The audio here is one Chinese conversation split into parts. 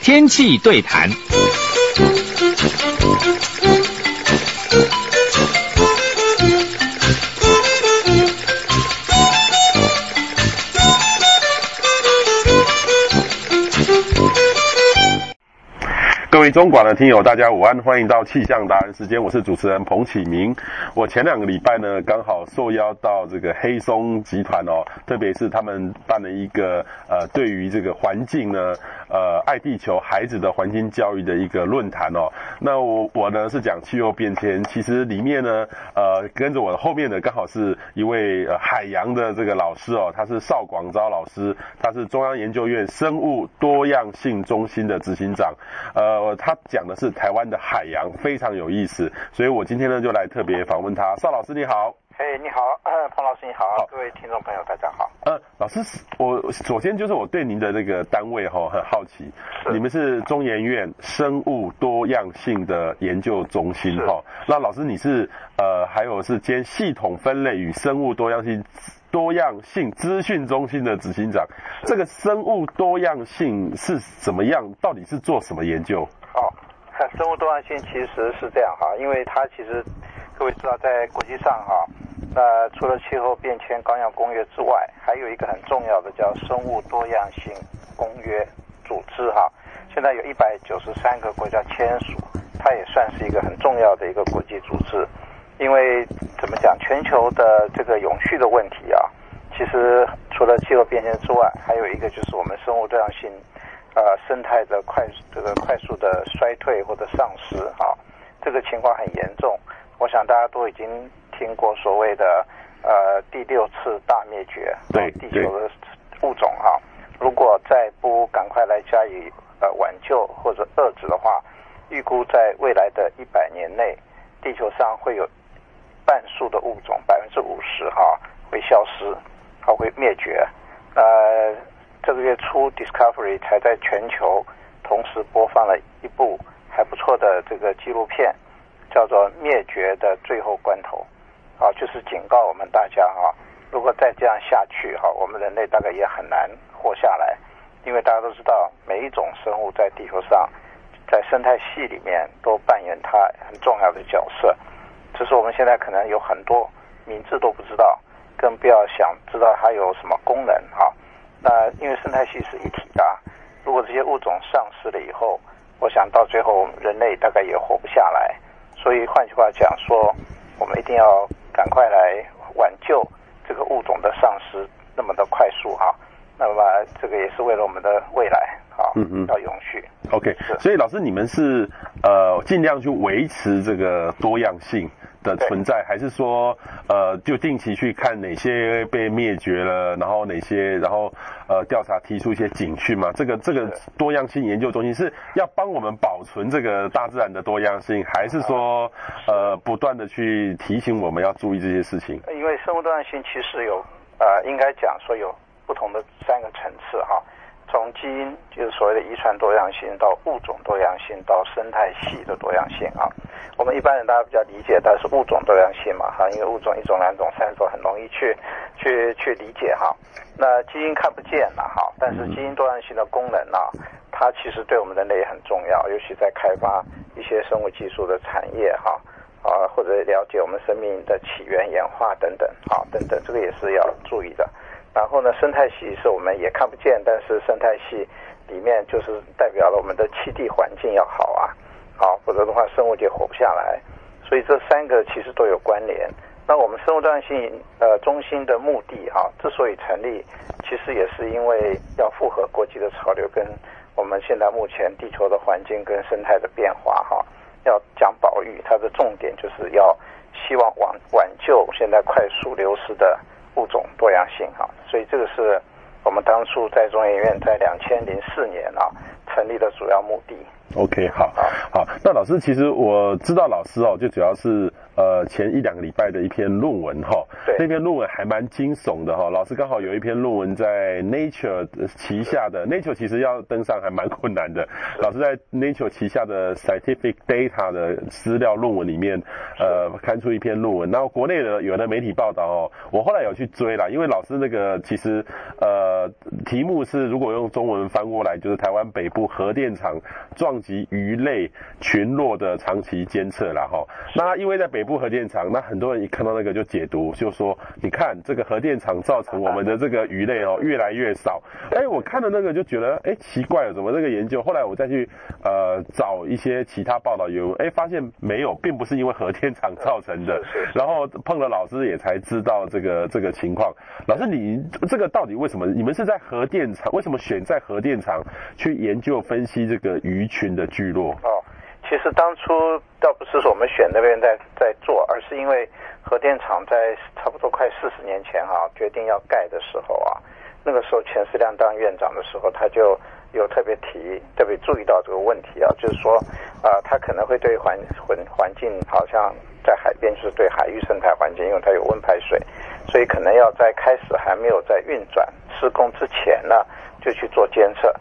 天气对谈。中广的听友，大家午安，欢迎到气象达人时间，我是主持人彭启明。我前两个礼拜呢，刚好受邀到这个黑松集团哦，特别是他们办了一个呃，对于这个环境呢，呃，爱地球孩子的环境教育的一个论坛哦。那我我呢是讲气候变迁，其实里面呢，呃，跟着我的后面的刚好是一位呃海洋的这个老师哦，他是邵广昭老师，他是中央研究院生物多样性中心的执行长，呃。他讲的是台湾的海洋，非常有意思，所以我今天呢就来特别访问他。邵老师你好，嘿，你好，呃，彭老师你好，好，各位听众朋友大家好。呃，老师，我首先就是我对您的这个单位哈很好奇，你们是中研院生物多样性的研究中心哈，那老师你是呃还有是兼系统分类与生物多样性。多样性资讯中心的执行长，这个生物多样性是怎么样？到底是做什么研究？哦，生物多样性其实是这样哈，因为它其实各位知道，在国际上哈，那除了气候变迁纲要公约之外，还有一个很重要的叫生物多样性公约组织哈。现在有一百九十三个国家签署，它也算是一个很重要的一个国际组织。因为怎么讲，全球的这个永续的问题啊，其实除了气候变迁之外，还有一个就是我们生物多样性，呃，生态的快这个快速的衰退或者丧失啊，这个情况很严重。我想大家都已经听过所谓的呃第六次大灭绝，对地球的物种哈、啊，如果再不赶快来加以呃挽救或者遏制的话，预估在未来的一百年内，地球上会有。半数的物种，百分之五十哈会消失，它会灭绝。呃，这个月初，Discovery 才在全球同时播放了一部还不错的这个纪录片，叫做《灭绝的最后关头》。啊，就是警告我们大家哈，如果再这样下去哈，我们人类大概也很难活下来。因为大家都知道，每一种生物在地球上，在生态系里面都扮演它很重要的角色。只是我们现在可能有很多名字都不知道，更不要想知道它有什么功能哈。那因为生态系是一体的，如果这些物种丧失了以后，我想到最后人类大概也活不下来。所以换句话讲说，我们一定要赶快来挽救这个物种的丧失那么的快速哈。那么这个也是为了我们的未来啊，嗯嗯，要永续。OK，所以老师你们是呃尽量去维持这个多样性。的存在，还是说，呃，就定期去看哪些被灭绝了，然后哪些，然后呃调查提出一些警讯嘛？这个这个多样性研究中心是要帮我们保存这个大自然的多样性，还是说呃不断的去提醒我们要注意这些事情？因为生物多样性其实有呃，应该讲说有不同的三个层次哈。从基因就是所谓的遗传多样性，到物种多样性，到生态系的多样性啊。我们一般人大家比较理解，但是物种多样性嘛哈，因为物种一种、两种、三种很容易去去去理解哈。那基因看不见了哈，但是基因多样性的功能啊，它其实对我们人类也很重要，尤其在开发一些生物技术的产业哈啊，或者了解我们生命的起源、演化等等啊等等，这个也是要注意的。然后呢，生态系是我们也看不见，但是生态系里面就是代表了我们的栖地环境要好啊，好，否则的话生物就活不下来。所以这三个其实都有关联。那我们生物多样性呃中心的目的哈、啊，之所以成立，其实也是因为要符合国际的潮流，跟我们现在目前地球的环境跟生态的变化哈、要讲保育，它的重点就是要希望挽挽救现在快速流失的。物种多样性啊，所以这个是我们当初在中研院在两千零四年啊成立的主要目的。OK，好，好，那老师，其实我知道老师哦，就主要是呃前一两个礼拜的一篇论文哈，对，那篇论文还蛮惊悚的哈。老师刚好有一篇论文在 Nature 旗下的 Nature 其实要登上还蛮困难的，老师在 Nature 旗下的 Scientific Data 的资料论文里面，呃，刊出一篇论文。然后国内的有的媒体报道哦，我后来有去追啦，因为老师那个其实呃题目是如果用中文翻过来就是台湾北部核电厂撞击鱼类群落的长期监测啦哈。那因为在北部核电厂，那很多人一看到那个就解读，就说你看这个核电厂造成我们的这个鱼类哦越来越少。哎，我看了那个就觉得哎奇怪了，怎么这个研究？后来我再去呃找一些其他报道有，哎发现没有，并不是因为核电厂造成的。然后碰了老师也才知道这个这个情况。老师，你这个到底为什么？你们是在核电厂？为什么选在核电厂去研究分析这个鱼群的聚落？哦，其实当初倒不是说我们选那边在在做，而是因为核电厂在差不多快四十年前哈、决定要盖的时候啊，那个时候钱思亮当院长的时候，他就有特别提、特别注意到这个问题啊，就是说啊，它可能会对环环环境好像。在海边就是对海域生态环境，因为它有温排水，所以可能要在开始还没有在运转施工之前呢，就去做监测。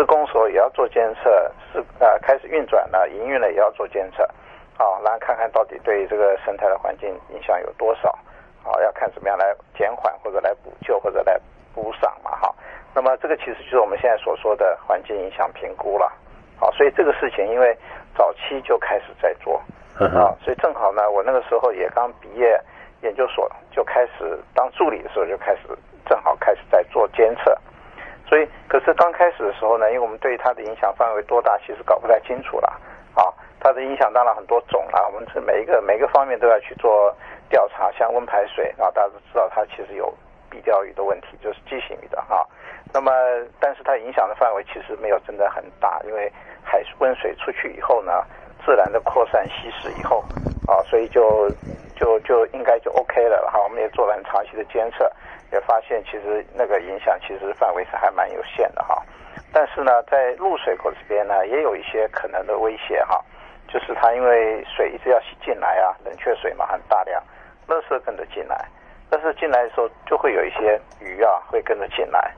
施工时候也要做监测，是呃开始运转了，营运了也要做监测，啊，然后看看到底对这个生态的环境影响有多少，好，要看怎么样来减缓或者来补救或者来补上嘛，哈。那么这个其实就是我们现在所说的环境影响评估了，好，所以这个事情因为早期就开始在做。啊，所以正好呢，我那个时候也刚毕业，研究所就开始当助理的时候就开始，正好开始在做监测。所以，可是刚开始的时候呢，因为我们对它的影响范围多大，其实搞不太清楚了。啊，它的影响当然很多种了，我们是每一个每一个方面都要去做调查，像温排水啊，大家都知道它其实有壁钓鱼的问题，就是畸形鱼的哈。那么，但是它影响的范围其实没有真的很大，因为海温水出去以后呢。自然的扩散稀释以后，啊，所以就就就应该就 OK 了哈。我们也做了很长期的监测，也发现其实那个影响其实范围是还蛮有限的哈。但是呢，在入水口这边呢，也有一些可能的威胁哈，就是它因为水一直要洗进来啊，冷却水嘛很大量，垃圾跟着进来，但是进来的时候就会有一些鱼啊会跟着进来。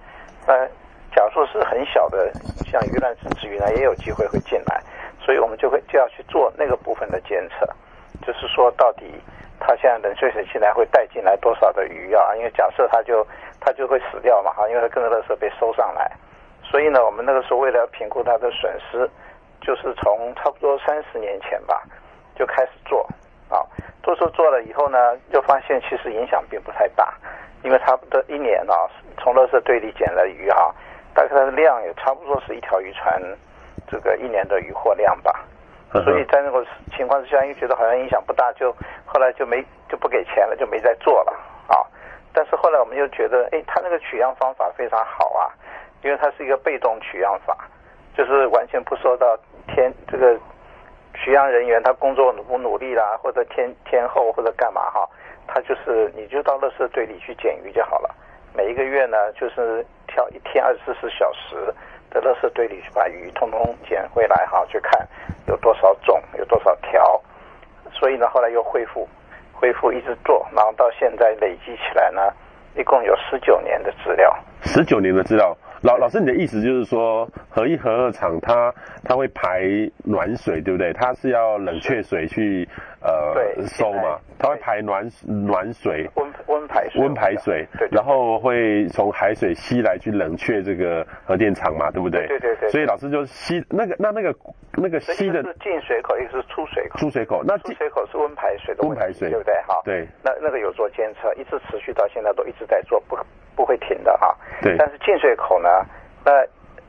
那假如说是很小的，像鱼卵子之鱼呢，也有机会会进来。所以我们就会就要去做那个部分的监测，就是说到底它现在冷却水器来会带进来多少的鱼啊？因为假设它就它就会死掉嘛，哈，因为它跟着垃圾被收上来。所以呢，我们那个时候为了评估它的损失，就是从差不多三十年前吧就开始做啊。做做做了以后呢，就发现其实影响并不太大，因为差不多一年啊，从垃圾堆里捡了鱼哈，大概它的量也差不多是一条渔船。这个一年的渔获量吧，所以在那个情况之下，因为觉得好像影响不大，就后来就没就不给钱了，就没再做了啊。但是后来我们又觉得，哎，他那个取样方法非常好啊，因为它是一个被动取样法，就是完全不受到天这个取样人员他工作努不努力啦，或者天天后或者干嘛哈，他就是你就到垃圾堆里去捡鱼就好了。每一个月呢，就是挑一天二十四小时。在垃圾堆里去把鱼通通捡回来哈，去看有多少种，有多少条，所以呢，后来又恢复，恢复一直做，然后到现在累积起来呢，一共有十九年的资料。十九年的资料，老老师，你的意思就是说，核一核二厂它它会排暖水，对不对？它是要冷却水去。呃，收嘛，它会排暖暖水，温温排水，温排水，对，然后会从海水吸来去冷却这个核电厂嘛，对不对？对对对。所以老师就吸那个那那个那个吸的是进水口，一个是出水口。出水口，那出水口是温排水的温排水，对不对？哈，对。那那个有做监测，一直持续到现在都一直在做，不不会停的啊。对。但是进水口呢，那。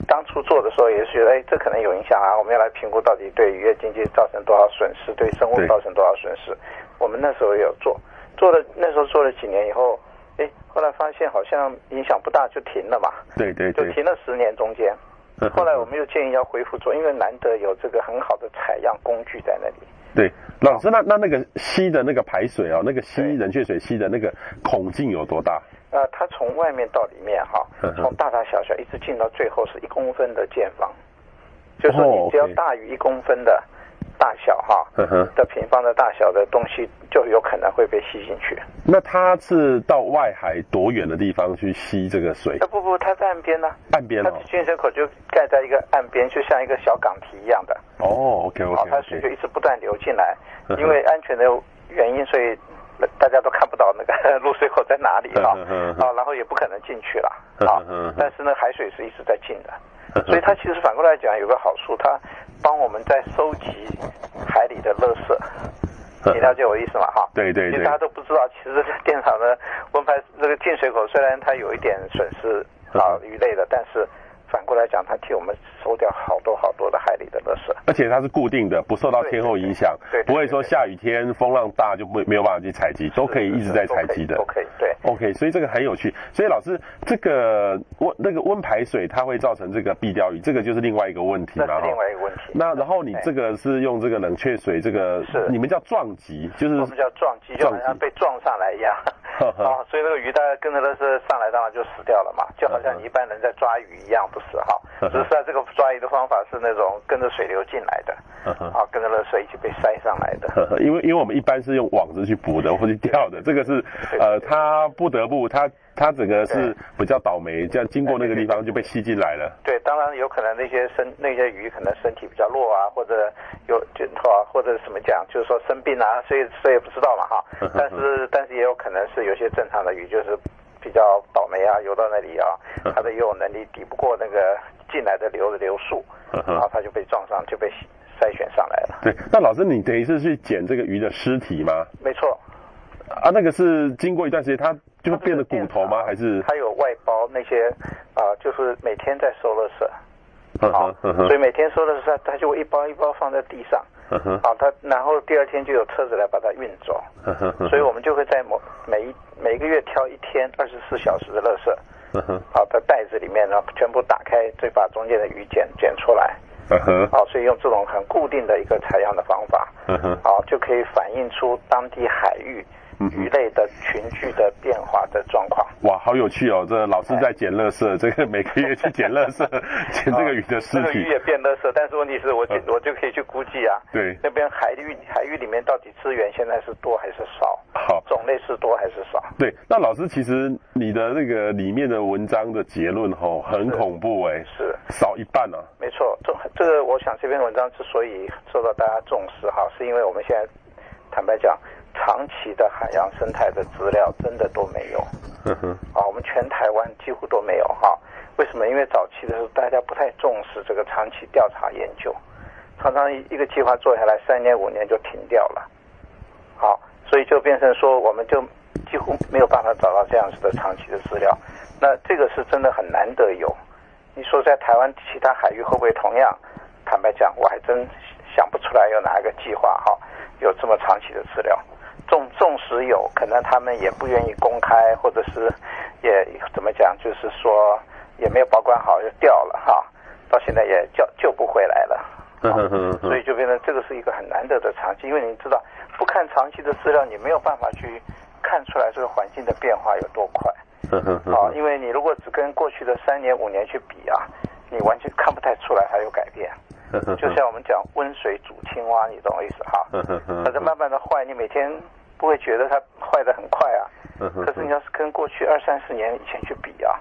当初做的时候也是觉得，哎，这可能有影响啊！我们要来评估到底对渔业经济造成多少损失，对生物造成多少损失。我们那时候也有做，做了那时候做了几年以后，哎，后来发现好像影响不大，就停了嘛。对对对。就停了十年中间。后来我们又建议要恢复做，因为难得有这个很好的采样工具在那里。对，老师，那那那个吸的那个排水啊，那个吸冷却水吸的那个孔径有多大？呃，它从外面到里面哈，从大大小小一直进到最后是一公分的见方，就是说你只要大于一公分的，大小哈，的平方的大小的东西，就有可能会被吸进去。那它是到外海多远的地方去吸这个水？啊不不，它在岸边呢、啊。岸边哦。它进水口就盖在一个岸边，就像一个小港堤一样的。哦，OK OK, okay。它水就一直不断流进来，因为安全的原因，所以大家都看不到那个 入水口在哪里啊。啊，然后也不可能进去了啊。但是呢，海水是一直在进的。所以它其实反过来讲有个好处，它帮我们在收集海里的垃圾，你了解我意思吗？哈，对对对。其实大家都不知道，其实这电厂的温排这个进水口虽然它有一点损失啊鱼类的，但是。反过来讲，它替我们收掉好多好多的海里的垃圾，而且它是固定的，不受到天候影响，对，不会说下雨天风浪大就没没有办法去采集，都可以一直在采集的。OK，对，OK，所以这个很有趣。所以老师，这个温那个温排水它会造成这个壁钓鱼，这个就是另外一个问题，那是另外一个问题。那然后你这个是用这个冷却水，这个是你们叫撞击，就是我们叫撞击，就好像被撞上来一样。啊，所以那个鱼大概跟着那是上来，当然就死掉了嘛，就好像你一般人在抓鱼一样，不是哈？只是在这个抓鱼的方法是那种跟着水流进来的，啊，跟着那水一起被塞上来的。因为因为我们一般是用网子去捕的或者钓的，这个是呃，他不得不他他整个是比较倒霉，这样经过那个地方就被吸进来了。对，当然有可能那些身那些鱼可能身体比较弱啊，或者有就啊或者什么讲，就是说生病啊，所以所以不知道嘛哈。但是但是也有可能是有些正常的鱼就是。比较倒霉啊，游到那里啊，它的游泳能力抵不过那个进来的流的流速，然后它就被撞上，就被筛选上来了。对，那老师，你等于是去捡这个鱼的尸体吗？没错。啊，那个是经过一段时间，它就会变得骨头吗？还是？它有外包那些啊、呃，就是每天在收垃圾。好，所以每天收的时候，他就会一包一包放在地上。好，他然后第二天就有车子来把它运走。所以我们就会在某每一每个月挑一天二十四小时的垃圾。好，的袋子里面呢，全部打开，再把中间的鱼捡捡出来。好，所以用这种很固定的一个采样的方法，好，就可以反映出当地海域。鱼类的群聚的变化的状况，哇，好有趣哦！这老师在捡垃圾，这个每个月去捡垃圾，捡这个鱼的尸体。这个鱼也变垃圾，但是问题是我就我就可以去估计啊。对，那边海域海域里面到底资源现在是多还是少？好，种类是多还是少？对，那老师其实你的那个里面的文章的结论吼很恐怖哎，是少一半啊。没错，这这个我想这篇文章之所以受到大家重视哈，是因为我们现在坦白讲。长期的海洋生态的资料真的都没有，嗯哼，啊，我们全台湾几乎都没有哈。为什么？因为早期的时候大家不太重视这个长期调查研究，常常一个计划做下来三年五年就停掉了，好，所以就变成说我们就几乎没有办法找到这样子的长期的资料。那这个是真的很难得有。你说在台湾其他海域会不会同样？坦白讲，我还真想不出来有哪一个计划哈有这么长期的资料。纵纵使有可能，他们也不愿意公开，或者是也怎么讲，就是说也没有保管好就掉了哈，到现在也救救不回来了。所以就变成这个是一个很难得的长期，因为你知道，不看长期的资料，你没有办法去看出来这个环境的变化有多快。啊，因为你如果只跟过去的三年五年去比啊，你完全看不太出来它有改变。就像我们讲温水煮青蛙，你懂我意思哈？它在慢慢的坏，你每天。不会觉得它坏的很快啊，可是你要是跟过去二三十年以前去比啊，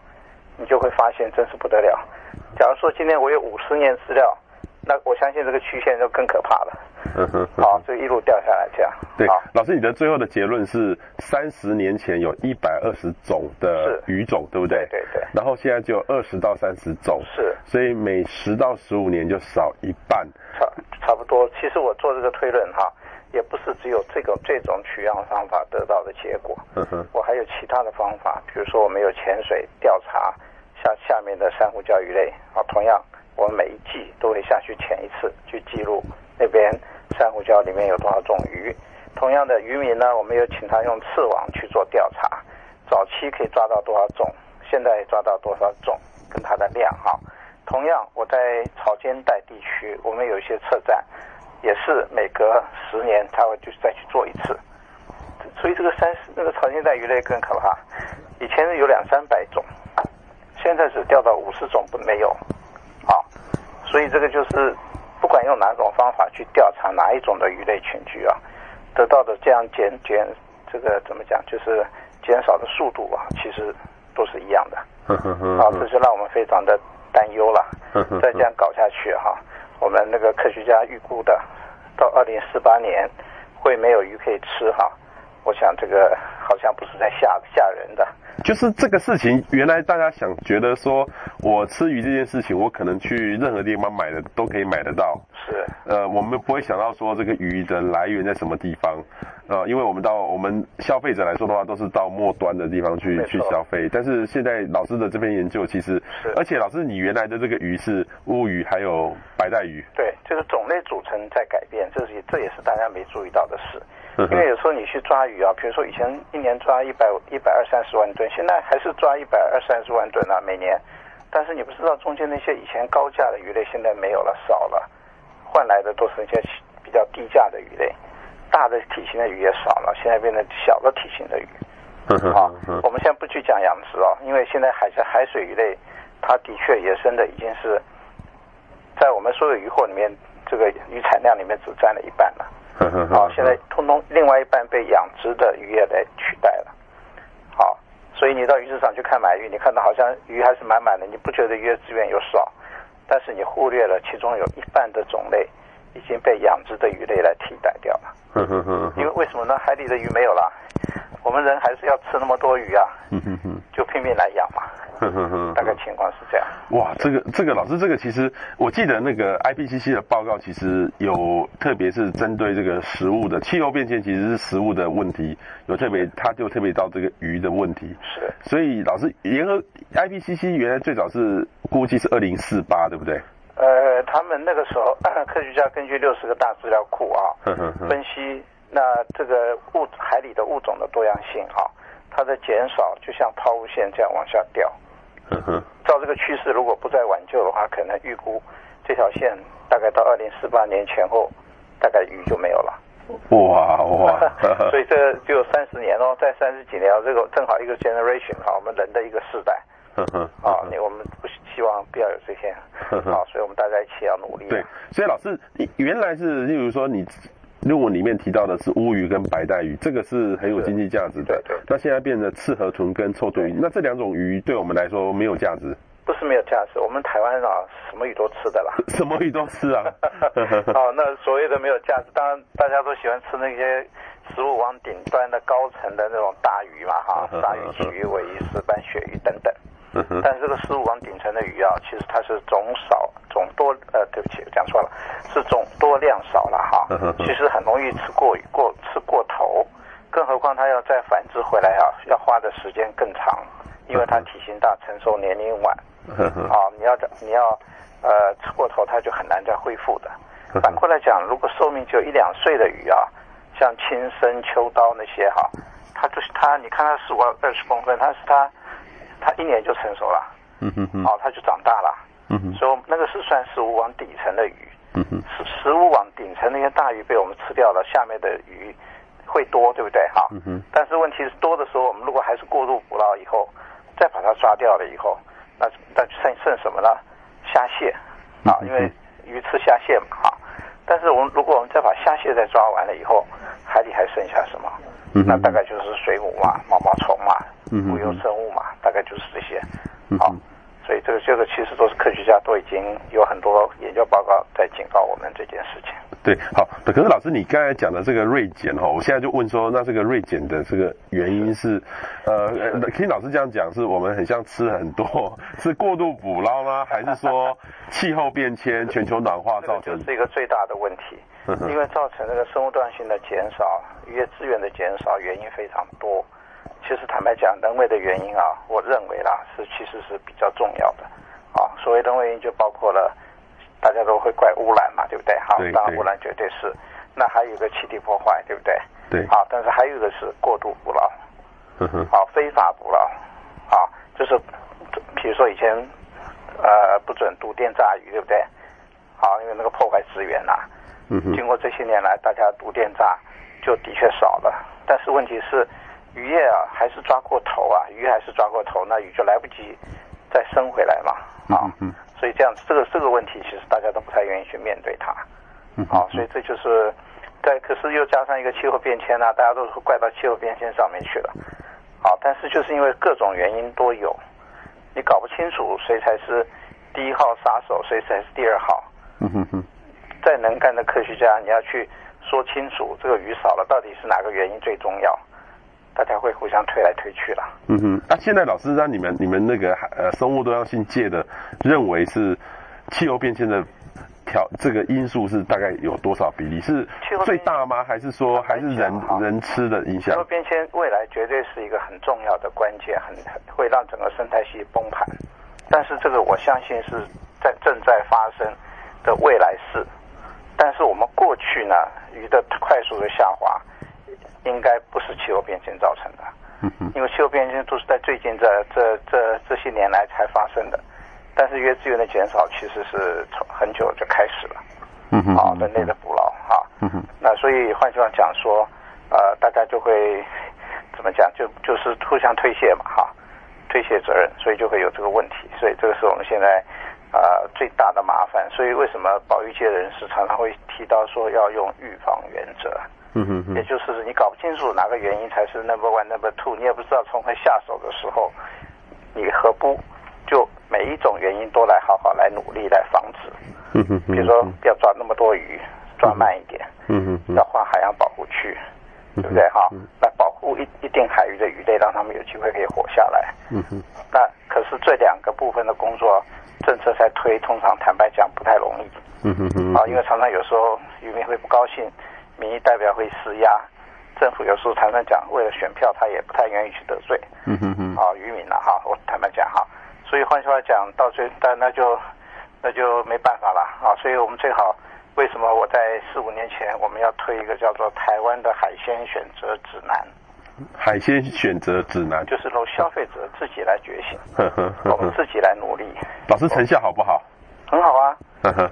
你就会发现真是不得了。假如说今天我有五十年资料，那我相信这个曲线就更可怕了。嗯哼，好，就一路掉下来这样。对，老师，你的最后的结论是三十年前有一百二十种的鱼种，对不对？对对。然后现在就二十到三十种。是。所以每十到十五年就少一半。差差不多。其实我做这个推论哈。也不是只有这个这种取样方法得到的结果，嗯哼我还有其他的方法，比如说我们有潜水调查下下面的珊瑚礁鱼类啊，同样我们每一季都会下去潜一次，去记录那边珊瑚礁里面有多少种鱼。同样的渔民呢，我们有请他用刺网去做调查，早期可以抓到多少种，现在抓到多少种，跟它的量哈。同样我在潮间带地区，我们有一些测站。也是每隔十年他会就再去做一次，所以这个三十那个潮间带鱼类更可怕，以前有两三百种，现在只钓到五十种不没有，啊，所以这个就是不管用哪种方法去调查哪一种的鱼类群居啊，得到的这样减减这个怎么讲，就是减少的速度啊，其实都是一样的。啊，这就让我们非常的担忧了。再这样搞下去哈，我们那个科学家预估的，到二零四八年会没有鱼可以吃哈。我想这个好像不是在吓吓人的。就是这个事情，原来大家想觉得说，我吃鱼这件事情，我可能去任何地方买的都可以买得到。是。呃，我们不会想到说这个鱼的来源在什么地方，呃，因为我们到我们消费者来说的话，都是到末端的地方去去消费。但是现在老师的这篇研究，其实，是而且老师你原来的这个鱼是乌鱼，还有白带鱼。对，就是种类组成在改变，这是这也是大家没注意到的事。因为有时候你去抓鱼啊，比如说以前一年抓一百一百二三十万吨，现在还是抓一百二三十万吨啊，每年。但是你不知道中间那些以前高价的鱼类现在没有了，少了，换来的都是一些比较低价的鱼类，大的体型的鱼也少了，现在变成小的体型的鱼。啊，我们现在不去讲养殖哦，因为现在海在海水鱼类，它的确野生的已经是在我们所有渔获里面，这个鱼产量里面只占了一半了。好，现在通通另外一半被养殖的渔业来取代了。好，所以你到鱼市场去看买鱼，你看到好像鱼还是满满的，你不觉得鱼的资源有少，但是你忽略了其中有一半的种类已经被养殖的鱼类来替代掉了。因为为什么呢？海里的鱼没有了，我们人还是要吃那么多鱼啊，就拼命来养嘛。大概情况是这样。哇，这个这个老师，这个其实我记得那个 IPCC 的报告，其实有特别是针对这个食物的气候变迁，其实是食物的问题，有特别，他就特别到这个鱼的问题。是。所以老师，联合 IPCC 原来最早是估计是二零四八，对不对？呃，他们那个时候 科学家根据六十个大资料库啊，分析那这个物海里的物种的多样性啊，它的减少就像抛物线这样往下掉。照这个趋势，如果不再挽救的话，可能预估这条线大概到二零四八年前后，大概鱼就没有了。哇哇！所以这就有三十年哦，在三十几年，这个正好一个 generation 啊，我们人的一个世代。啊，你我们不希望不要有这些 啊，所以我们大家一起要努力。对，所以老师，原来是例如说你。论文里面提到的是乌鱼跟白带鱼，这个是很有经济价值的。对对。那现在变成赤河豚跟臭嘴鱼，那这两种鱼对我们来说没有价值？不是没有价值，我们台湾啊，什么鱼都吃的啦。什么鱼都吃啊？哦，那所谓的没有价值，当然大家都喜欢吃那些食物往顶端的高层的那种大鱼嘛，哈，大鱼、旗鱼、尾鱼、石斑、鳕鱼等等。但是这个十五网顶层的鱼啊，其实它是种少种多，呃，对不起，讲错了，是种多量少了哈。其实很容易吃过过吃过头，更何况它要再繁殖回来啊，要花的时间更长，因为它体型大，成熟年龄晚。啊，你要你要呃吃过头，它就很难再恢复的。反过来讲，如果寿命只有一两岁的鱼啊，像青身、秋刀那些哈，它就是它，你看它十五二十公分，它是它。它一年就成熟了，嗯哼哼，哦，它就长大了，嗯哼，所以那个是算食物网底层的鱼，嗯哼，食食物网顶层那些大鱼被我们吃掉了，下面的鱼会多，对不对？哈，嗯哼，但是问题是多的时候，我们如果还是过度捕捞以后，再把它抓掉了以后，那那剩剩什么呢？虾蟹，啊，因为鱼吃虾蟹嘛，哈，但是我们如果我们再把虾蟹再抓完了以后，海里还剩下什么？嗯，那大概就是水母嘛，毛毛虫嘛。无用生物嘛，大概就是这些。好，所以这个这个其实都是科学家都已经有很多研究报告在警告我们这件事情。对，好，可是老师你刚才讲的这个锐减哈，我现在就问说，那这个锐减的这个原因是，是呃，听老师这样讲，是我们很像吃很多，是过度捕捞吗？还是说气候变迁、全球暖化造成？这是一个最大的问题，因为造成这个生物多样性的减少、渔业资源的减少，原因非常多。其实坦白讲，人为的原因啊，我认为啦是其实是比较重要的，啊，所谓人为原因就包括了，大家都会怪污染嘛，对不对？好，当然污染绝对是，那还有一个气体破坏，对不对？对。好，但是还有一个是过度捕捞，嗯哼，好，非法捕捞，啊，就是，比如说以前，呃，不准毒电炸鱼，对不对？好，因为那个破坏资源呐，嗯哼，经过这些年来，大家毒电炸就的确少了，但是问题是。渔业啊，还是抓过头啊，鱼还是抓过头，那鱼就来不及再生回来嘛，啊，所以这样子这个这个问题其实大家都不太愿意去面对它，嗯啊，所以这就是，在可是又加上一个气候变迁呢、啊，大家都会怪到气候变迁上面去了，啊，但是就是因为各种原因都有，你搞不清楚谁才是第一号杀手，谁才是第二号，嗯哼哼，再能干的科学家，你要去说清楚这个鱼少了到底是哪个原因最重要，大家会互相推来推去了。嗯哼，那、啊、现在老师让你们你们那个呃生物多样性界的认为是气候变迁的条这个因素是大概有多少比例？是最大吗？还是说还是人人吃的影响？气候变迁未来绝对是一个很重要的关键，很会让整个生态系崩盘。但是这个我相信是在正在发生的未来事。但是我们过去呢，鱼的快速的下滑，应该不是气候变迁造成的。嗯哼，因为气候变迁都是在最近这这这这些年来才发生的。但是约资源的减少其实是从很久就开始了。嗯人类的捕捞哈。嗯哼，那所以换句话讲说，呃，大家就会怎么讲？就就是互相推卸嘛，哈，推卸责任，所以就会有这个问题。所以这个是我们现在。呃，最大的麻烦，所以为什么保育界人士常常会提到说要用预防原则？嗯哼哼，也就是你搞不清楚哪个原因才是 number one number two，你也不知道从何下手的时候，你何不就每一种原因都来好好来努力来防止？嗯哼哼，比如说不要抓那么多鱼，抓慢一点，嗯哼哼，要换海洋保护区，对不对哈？那保护一一定海域的鱼类，让他们有机会可以活下来。嗯哼，那可是这两个部分的工作。政策在推，通常坦白讲不太容易。嗯哼哼。啊，因为常常有时候渔民会不高兴，民意代表会施压，政府有时候常常讲为了选票，他也不太愿意去得罪。嗯哼哼。啊，渔民了哈，我坦白讲哈，所以换句话讲，到最但那就那就没办法了啊。所以我们最好，为什么我在四五年前我们要推一个叫做台湾的海鲜选择指南？海鲜选择指南就是由消费者自己来觉醒，呵呵呵呵我们自己来努力。老师成效好不好？很好啊。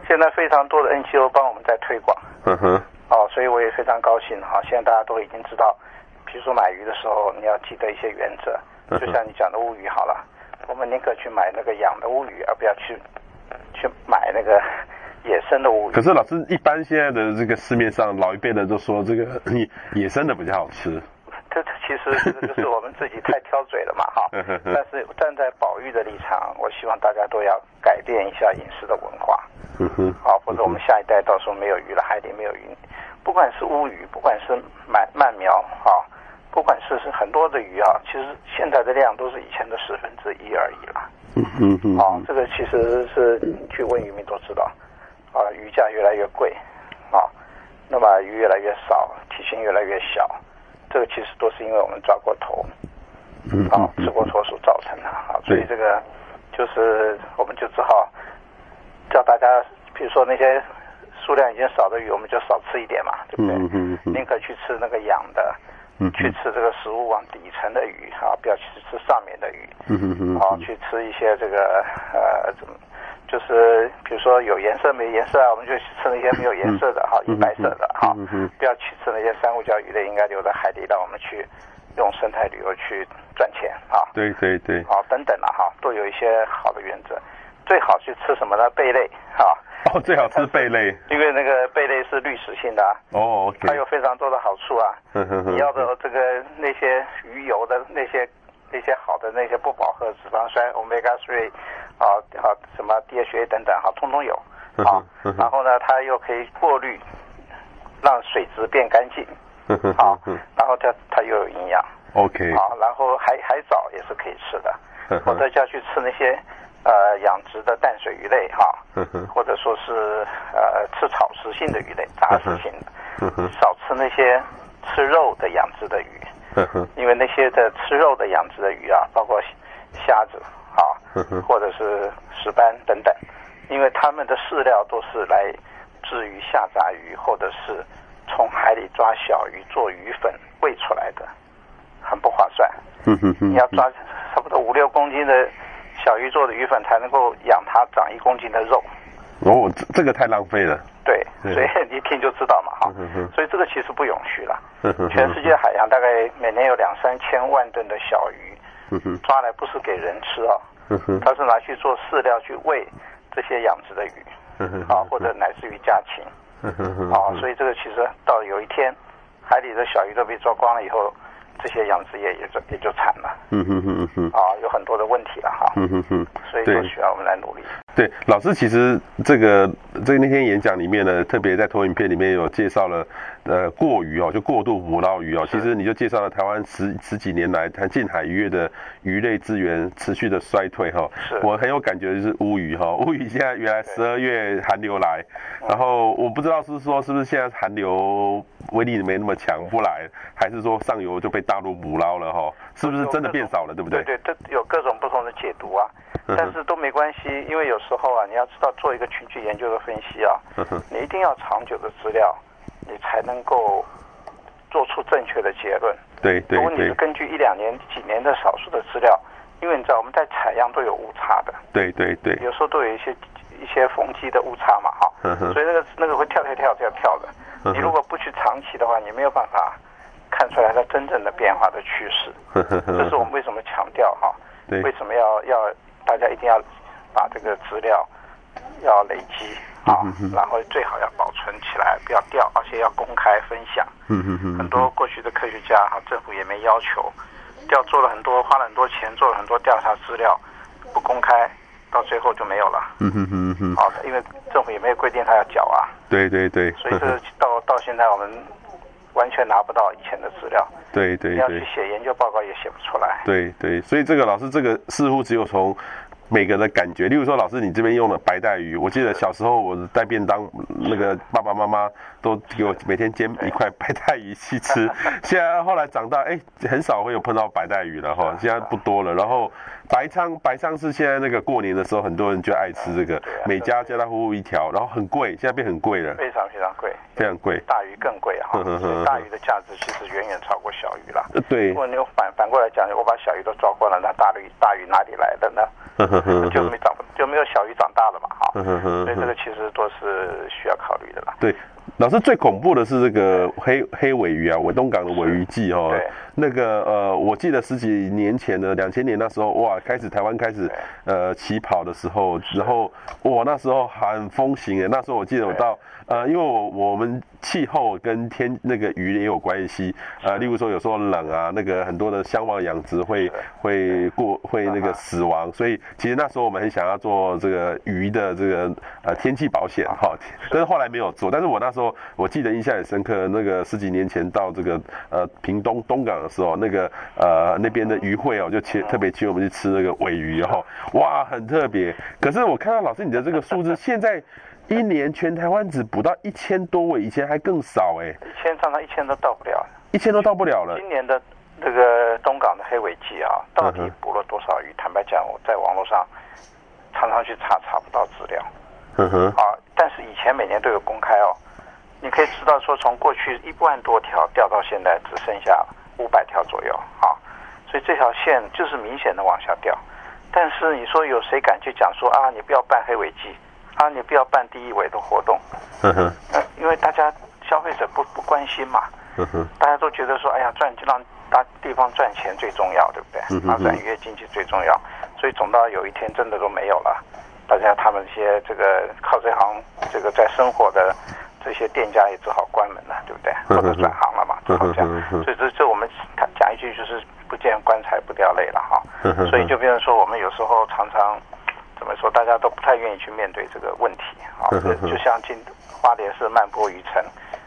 现在非常多的 NGO 帮我们在推广。呵呵哦，所以我也非常高兴哈。现在大家都已经知道，比如说买鱼的时候，你要记得一些原则。就像你讲的乌鱼好了，我们宁可去买那个养的乌鱼，而不要去去买那个 野生的乌鱼。可是老师，一般现在的这个市面上老一辈的都说这个你 野生的比较好吃。这这其实这个就是我们自己太挑嘴了嘛，哈。但是站在保育的立场，我希望大家都要改变一下饮食的文化。嗯哼。好，否则我们下一代到时候没有鱼了，海里没有鱼，不管是乌鱼，不管是鳗鳗苗啊，不管是是很多的鱼啊，其实现在的量都是以前的十分之一而已了。嗯哼嗯。啊，这个其实是去问渔民都知道，啊，鱼价越来越贵，啊，那么鱼越来越少，体型越来越小。这个其实都是因为我们抓过头，嗯，啊，吃过头所造成的啊，所以这个就是我们就只好叫大家，比如说那些数量已经少的鱼，我们就少吃一点嘛，对不对？嗯嗯嗯。宁可去吃那个养的，嗯，去吃这个食物往底层的鱼啊，不要去吃上面的鱼，嗯嗯嗯，啊，去吃一些这个呃怎么。就是比如说有颜色没颜色啊，我们就去吃那些没有颜色的哈，银白色的哈，不要去吃那些珊瑚礁鱼类，应该留在海底，让我们去用生态旅游去赚钱啊。对对对。好，等等了哈，都有一些好的原则。最好去吃什么呢？贝类哈。哦，最好吃贝类，因为那个贝类是滤食性的。哦，它有非常多的好处啊。你要的这个那些鱼油的那些。那些好的那些不饱和脂肪酸，omega three，啊啊什么 DHA 等等哈，通通有啊。然后呢，它又可以过滤，让水质变干净，好，然后它它又有营养。OK。好，然后海海藻也是可以吃的，或者就要去吃那些呃养殖的淡水鱼类哈，或者说是呃吃草食性的鱼类，杂食性的，少吃那些吃肉的养殖的鱼。因为那些的吃肉的养殖的鱼啊，包括虾子啊，或者是石斑等等，因为他们的饲料都是来自于下杂鱼，或者是从海里抓小鱼做鱼粉喂出来的，很不划算。你要抓差不多五六公斤的小鱼做的鱼粉，才能够养它长一公斤的肉。哦，这这个太浪费了。对，所以 你一听就知道嘛，哈。所以这个其实不永续了。全世界海洋大概每年有两三千万吨的小鱼，抓来不是给人吃啊，它是拿去做饲料去喂这些养殖的鱼，啊，或者乃至于家禽，啊，所以这个其实到有一天，海里的小鱼都被抓光了以后。这些养殖业也就也就惨了，啊，有很多的问题了哈，所以说需要我们来努力。对，老师其实这个这个那天演讲里面呢，特别在投影片里面有介绍了，呃，过鱼哦，就过度捕捞鱼哦，其实你就介绍了台湾十十几年来它近海渔业的鱼类资源持续的衰退哈，是，我很有感觉就是乌鱼哈，乌鱼现在原来十二月寒流来，然后我不知道是说是不是现在寒流威力没那么强不来，还是说上游就被大陆捕捞了哈，是不是真的变少了，对不对？对对，这有各种不同的解读啊。但是都没关系，因为有时候啊，你要知道做一个群居研究的分析啊，你一定要长久的资料，你才能够做出正确的结论。对对。如果你是根据一两年、几年的少数的资料，因为你知道我们在采样都有误差的。对对对。有时候都有一些一些缝机的误差嘛，哈。所以那个那个会跳跳跳跳跳的。你如果不去长期的话，你没有办法看出来它真正的变化的趋势。这是我们为什么强调哈？对。为什么要要？大家一定要把这个资料要累积啊，然后最好要保存起来，不要掉，而且要公开分享。很多过去的科学家哈，政府也没要求，调做了很多，花了很多钱，做了很多调查资料，不公开，到最后就没有了。嗯哼哼哼。好，因为政府也没有规定他要缴啊。对对对。所以这到到现在我们完全拿不到以前的资料。对对对。要去写研究报告也写不出来。对对，所以这个老师，这个似乎只有从。每个人的感觉，例如说，老师你这边用了白带鱼，我记得小时候我带便当，那个爸爸妈妈都给我每天煎一块白带鱼去吃。现在后来长大，哎，很少会有碰到白带鱼了哈，现在不多了。然后白鲳，白鲳是现在那个过年的时候很多人就爱吃这个，每家家家户户一条，然后很贵，现在变很贵了，非常非常贵，非常贵，大鱼更贵 哈，大鱼的价值其实远远超过小鱼了。对，如果你反反过来讲，我把小鱼都抓过了，那大鱼大鱼哪里来的呢？就没长，就没有小鱼长大了嘛，哈，所以这个其实都是需要考虑的啦。对，老师最恐怖的是这个黑黑尾鱼啊，尾东港的尾鱼季哦，那个呃，我记得十几年前的两千年那时候，哇，开始台湾开始呃起跑的时候，然后哇，那时候很风行诶，那时候我记得我到呃，因为我我们。气候跟天那个鱼也有关系，呃，例如说有时候冷啊，那个很多的箱网养殖会会过会那个死亡，所以其实那时候我们很想要做这个鱼的这个呃天气保险哈，但是后来没有做。但是我那时候我记得印象很深刻，那个十几年前到这个呃屏东东港的时候，那个呃那边的渔会哦，就请特别请我们去吃那个尾鱼哈，哇，很特别。可是我看到老师你的这个数字现在。一年全台湾只捕到一千多尾，以前还更少哎、欸，一千常常一千都到不了，一千都到不了了。今年的这个东港的黑鮪季啊，到底捕了多少鱼？坦白讲，我在网络上常常去查，查不到资料。嗯哼。啊，但是以前每年都有公开哦，你可以知道说，从过去一万多条掉到现在只剩下五百条左右啊，所以这条线就是明显的往下掉。但是你说有谁敢去讲说啊，你不要办黑鮪季？啊，你不要办第一维的活动，嗯哼，因为大家消费者不不关心嘛，嗯哼，大家都觉得说，哎呀，赚就让大地方赚钱最重要，对不对？发展渔业经济最重要，所以总到有一天真的都没有了，大家他们这些这个靠这行这个在生活的这些店家也只好关门了，对不对？或者转行了嘛，只好这样。所以这这我们讲一句就是不见棺材不掉泪了哈，所以就变成说我们有时候常常。说？大家都不太愿意去面对这个问题啊！就像今花莲是曼波鱼城，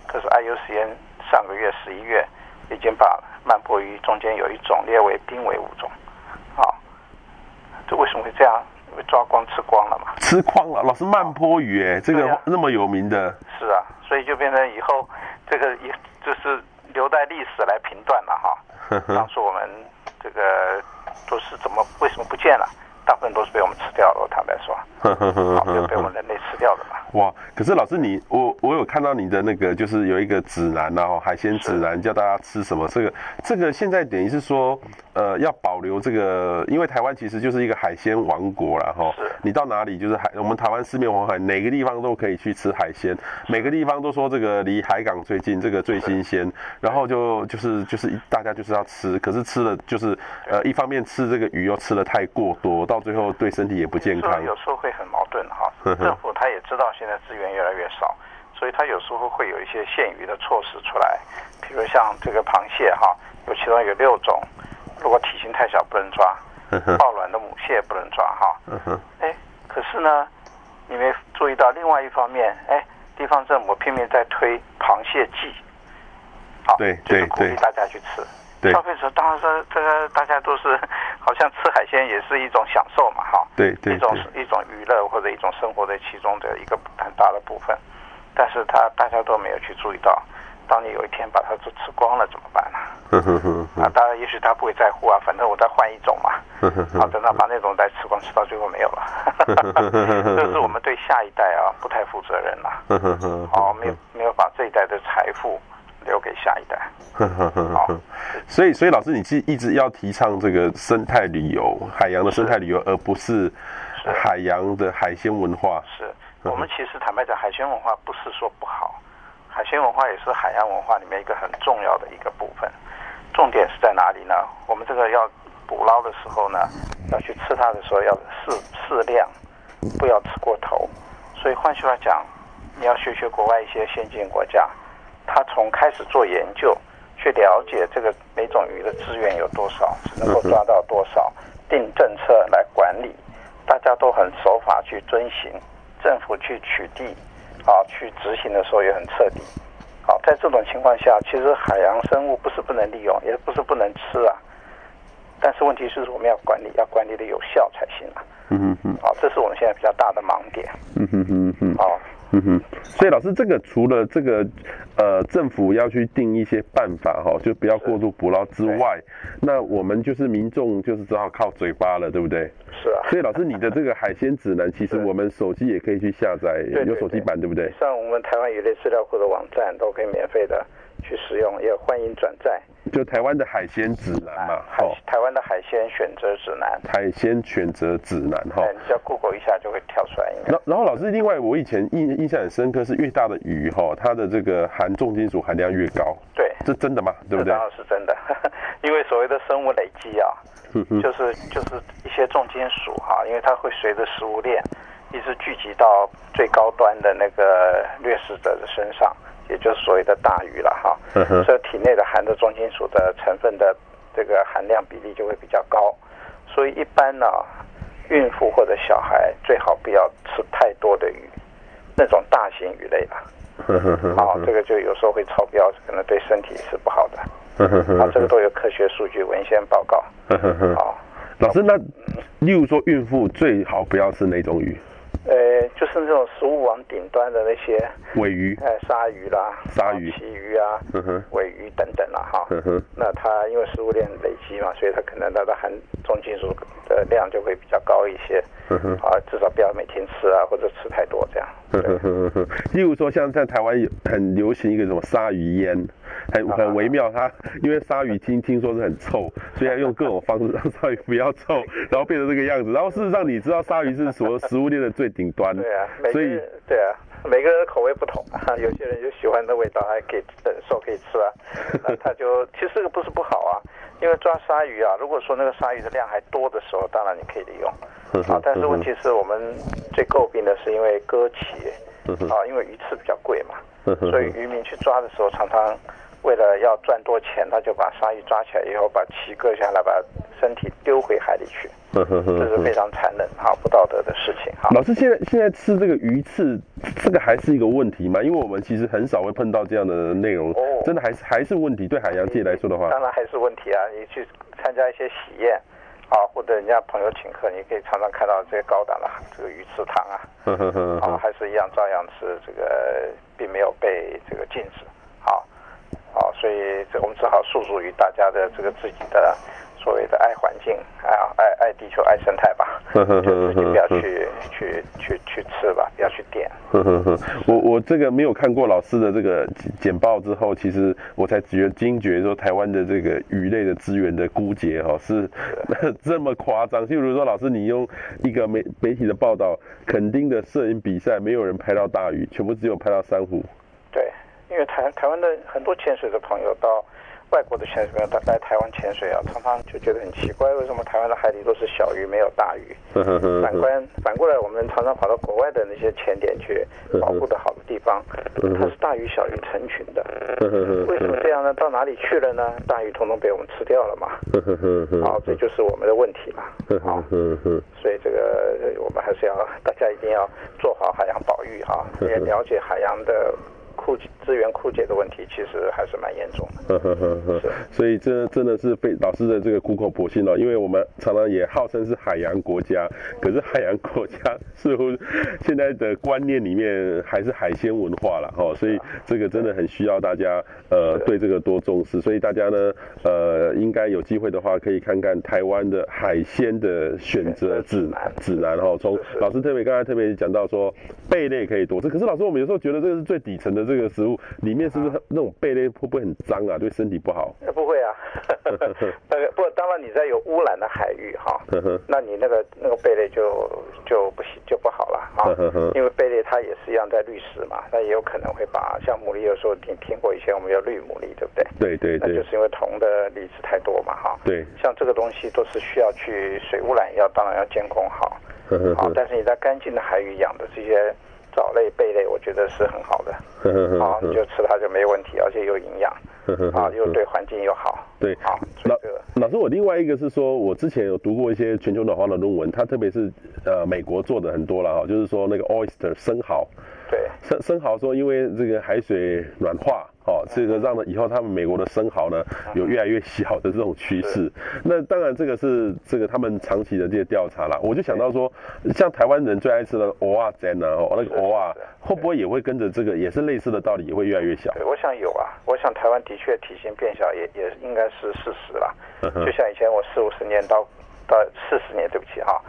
可是 IUCN 上个月十一月已经把曼波鱼中间有一种列为濒危物种，啊，这为什么会这样？因为抓光吃光了嘛？吃光了，老是曼波鱼哎，这个那么有名的。是啊，所以就变成以后这个也就是留待历史来评断了哈。当初我们这个都是怎么为什么不见了？大部分都是被我们吃掉了，坦白说，好，就被我们人类吃掉了嘛。哇！可是老师你，你我我有看到你的那个，就是有一个指南，然后海鲜指南，叫大家吃什么。这个这个现在等于是说，呃，要保留这个，因为台湾其实就是一个海鲜王国了哈。你到哪里就是海，我们台湾四面环海，哪个地方都可以去吃海鲜，每个地方都说这个离海港最近，这个最新鲜。然后就就是就是大家就是要吃，可是吃了就是呃，一方面吃这个鱼又吃的太过多，到最后对身体也不健康。有时候会很矛盾哈。政府他也知道现在资源越来越少，所以他有时候会有一些限鱼的措施出来，比如像这个螃蟹哈，有其中有六种，如果体型太小不能抓，抱卵的母蟹不能抓哈。哎，可是呢，你没注意到另外一方面，哎，地方政府拼命在推螃蟹季，好，对，就是鼓励大家去吃。消费者当然说，这个大家都是好像吃海鲜也是一种享受嘛，哈，对对，一种一种娱乐或者一种生活的其中的一个很大的部分，但是他大家都没有去注意到，当你有一天把它都吃光了怎么办呢？啊，当然也许他不会在乎啊，反正我再换一种嘛，好，等到把那种再吃光，吃到最后没有了，这是我们对下一代啊不太负责任了，哦，没有没有把这一代的财富。留给下一代。好，所以所以老师，你是一直要提倡这个生态旅游，海洋的生态旅游，而不是海洋的海鲜文化。是，我们其实坦白讲，海鲜文化不是说不好，海鲜文化也是海洋文化里面一个很重要的一个部分。重点是在哪里呢？我们这个要捕捞的时候呢，要去吃它的时候要适适量，不要吃过头。所以换句话讲，你要学学国外一些先进国家。他从开始做研究，去了解这个每种鱼的资源有多少，只能够抓到多少，定政策来管理，大家都很守法去遵循，政府去取缔，啊，去执行的时候也很彻底。好，在这种情况下，其实海洋生物不是不能利用，也不是不能吃啊，但是问题是我们要管理，要管理的有效才行啊。嗯嗯嗯。好，这是我们现在比较大的盲点。嗯嗯嗯嗯。好。嗯哼，所以老师，这个除了这个，呃，政府要去定一些办法哈，就不要过度捕捞之外，那我们就是民众就是只好靠嘴巴了，对不对？是啊。所以老师，你的这个海鲜指南，其实 我们手机也可以去下载，有手机版，对不对？像我们台湾鱼类资料库的网站都可以免费的去使用，也欢迎转载。就台湾的海鲜指南嘛，海台湾的海鲜选择指南，海鲜选择指南哈，你只要 Google 一下就会跳出来。然然后老师，另外我以前印印象很深刻是越大的鱼哈，它的这个含重金属含量越高。对，这真的吗？对不对？当然是真的，因为所谓的生物累积啊，就是就是一些重金属哈，因为它会随着食物链一直聚集到最高端的那个掠食者的身上。也就是所谓的大鱼了哈，所以体内的含的重金属的成分的这个含量比例就会比较高，所以一般呢，孕妇或者小孩最好不要吃太多的鱼，那种大型鱼类了，好，这个就有时候会超标，可能对身体是不好的，好，这个都有科学数据文献报告，好，老师那，例如说孕妇最好不要吃哪种鱼？呃，就是那种食物网顶端的那些尾鱼，哎，鲨鱼啦，鲨鱼、旗鱼啊，尾鱼等等啦，哈。那它因为食物链累积嘛，所以它可能它的含重金属的量就会比较高一些。啊，至少不要每天吃啊，或者吃太多这样。例如说，像在台湾有很流行一个什么鲨鱼烟，很很微妙。它因为鲨鱼听听说是很臭，所以要用各种方式 让鲨鱼不要臭，然后变成这个样子。然后事实上，你知道鲨鱼是什么食物链的最顶端？对啊，所以对啊，每个人的口味不同啊，有些人就喜欢的味道，还可以忍受可以吃啊。那他就其实这个不是不好啊，因为抓鲨鱼啊，如果说那个鲨鱼的量还多的时候，当然你可以利用。啊，但是问题是我们最诟病的是因为割鳍，啊，因为鱼刺比较贵嘛，所以渔民去抓的时候，常常为了要赚多钱，他就把鲨鱼抓起来以后，把鳍割下来，把身体丢回海里去，这是非常残忍、啊不道德的事情。哈，老师现在现在吃这个鱼刺，这个还是一个问题吗？因为我们其实很少会碰到这样的内容，真的还是还是问题。对海洋界来说的话，当然还是问题啊！你去参加一些喜宴。啊，或者人家朋友请客，你可以常常看到这些高档的这个鱼翅汤啊，啊，还是一样照样吃，这个并没有被这个禁止，好，所以这我们只好诉诸于大家的这个自己的所谓的爱环境、爱爱爱地球、爱生态吧。就是不要去去去去吃吧，不要去点。呵呵呵，我我这个没有看过老师的这个简报之后，其实我才觉得惊觉说台湾的这个鱼类的资源的枯竭哈是 这么夸张。就比如说老师你用一个媒媒体的报道，肯定的摄影比赛没有人拍到大鱼，全部只有拍到珊瑚。台台湾的很多潜水的朋友到。外国的潜水员来台湾潜水啊，常常就觉得很奇怪，为什么台湾的海底都是小鱼，没有大鱼？反观反过来，我们常常跑到国外的那些潜点去，保护的好的地方，它是大鱼小鱼成群的。为什么这样呢？到哪里去了呢？大鱼统统被我们吃掉了嘛？好，这就是我们的问题嘛。好，所以这个我们还是要大家一定要做好海洋保育哈，也了解海洋的。枯资源枯竭的问题其实还是蛮严重的，所以这真的是被老师的这个苦口婆心了。因为我们常常也号称是海洋国家，可是海洋国家 似乎现在的观念里面还是海鲜文化了哈，所以这个真的很需要大家呃对这个多重视。所以大家呢呃应该有机会的话可以看看台湾的海鲜的选择指南指南哈。从老师特别刚才特别讲到说贝类可以多吃，可是老师我们有时候觉得这个是最底层的。这个食物里面是不是那种贝类会不会很脏啊？对身体不好？不会啊，那 个不，当然你在有污染的海域哈，那你那个那个贝类就就不行就不好了啊，因为贝类它也是一样在滤食嘛，那也有可能会把像牡蛎，有时候你听过以前我们要绿牡蛎，对不对？对对对，那就是因为铜的离子太多嘛哈。对，像这个东西都是需要去水污染要当然要监控好，好，但是你在干净的海域养的这些。藻类、贝类，我觉得是很好的，啊，你就吃它就没问题，而且又营养，啊，又对环境又好。对，好。老老师，我另外一个是说，我之前有读过一些全球暖化的论文，它特别是呃美国做的很多了哈，就是说那个 oyster 生蚝，对，生生蚝说因为这个海水暖化。哦，这个让呢以后他们美国的生蚝呢有越来越小的这种趋势。那当然这个是这个他们长期的这些调查啦。我就想到说，像台湾人最爱吃的蚵仔煎呢，哦那个蚵仔会不会也会跟着这个也是类似的道理，也会越来越小？对，我想有啊。我想台湾的确体型变小也也应该是事实啦。就像以前我四五十年到到四十年，对不起哈，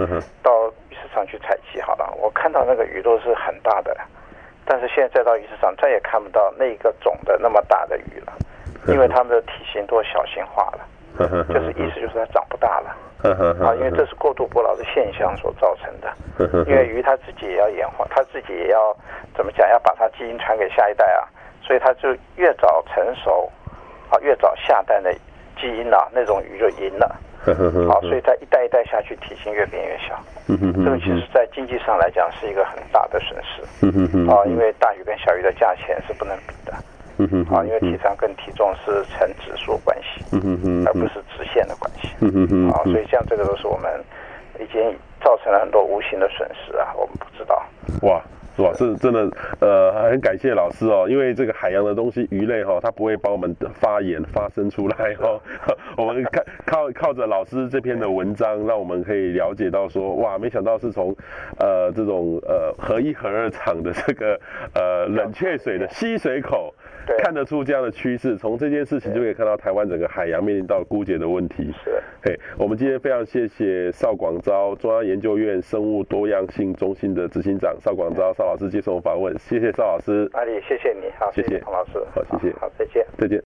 到鱼市场去采集好了，我看到那个鱼都是很大的。但是现在再到鱼市场，再也看不到那个种的那么大的鱼了，因为它们的体型都小型化了，就是意思就是它长不大了，啊，因为这是过度捕捞的现象所造成的，因为鱼它自己也要演化，它自己也要怎么讲，要把它基因传给下一代啊，所以它就越早成熟，啊，越早下蛋的基因啊，那种鱼就赢了。好，所以它一代一代下去，体型越变越小。嗯哼哼，这个其实，在经济上来讲，是一个很大的损失。嗯哼哼，啊，因为大鱼跟小鱼的价钱是不能比的。嗯哼哼，啊，因为体长跟体重是呈指数关系。嗯哼哼，而不是直线的关系。嗯哼哼，啊，所以像这个都是我们已经造成了很多无形的损失啊，我们不知道。哇。是吧？这真的，呃，很感谢老师哦，因为这个海洋的东西，鱼类哈、哦，它不会帮我们发言发声出来、哦。我们看靠靠着老师这篇的文章，让我们可以了解到说，哇，没想到是从呃这种呃核一核二厂的这个呃冷却水的吸水口。看得出这样的趋势，从这件事情就可以看到台湾整个海洋面临到枯竭的问题。是，嘿，我们今天非常谢谢邵广昭中央研究院生物多样性中心的执行长邵广昭邵老师接受访问，谢谢赵老师。阿里，谢谢你，好，谢谢彭老师，好，谢谢，好，再见，再见。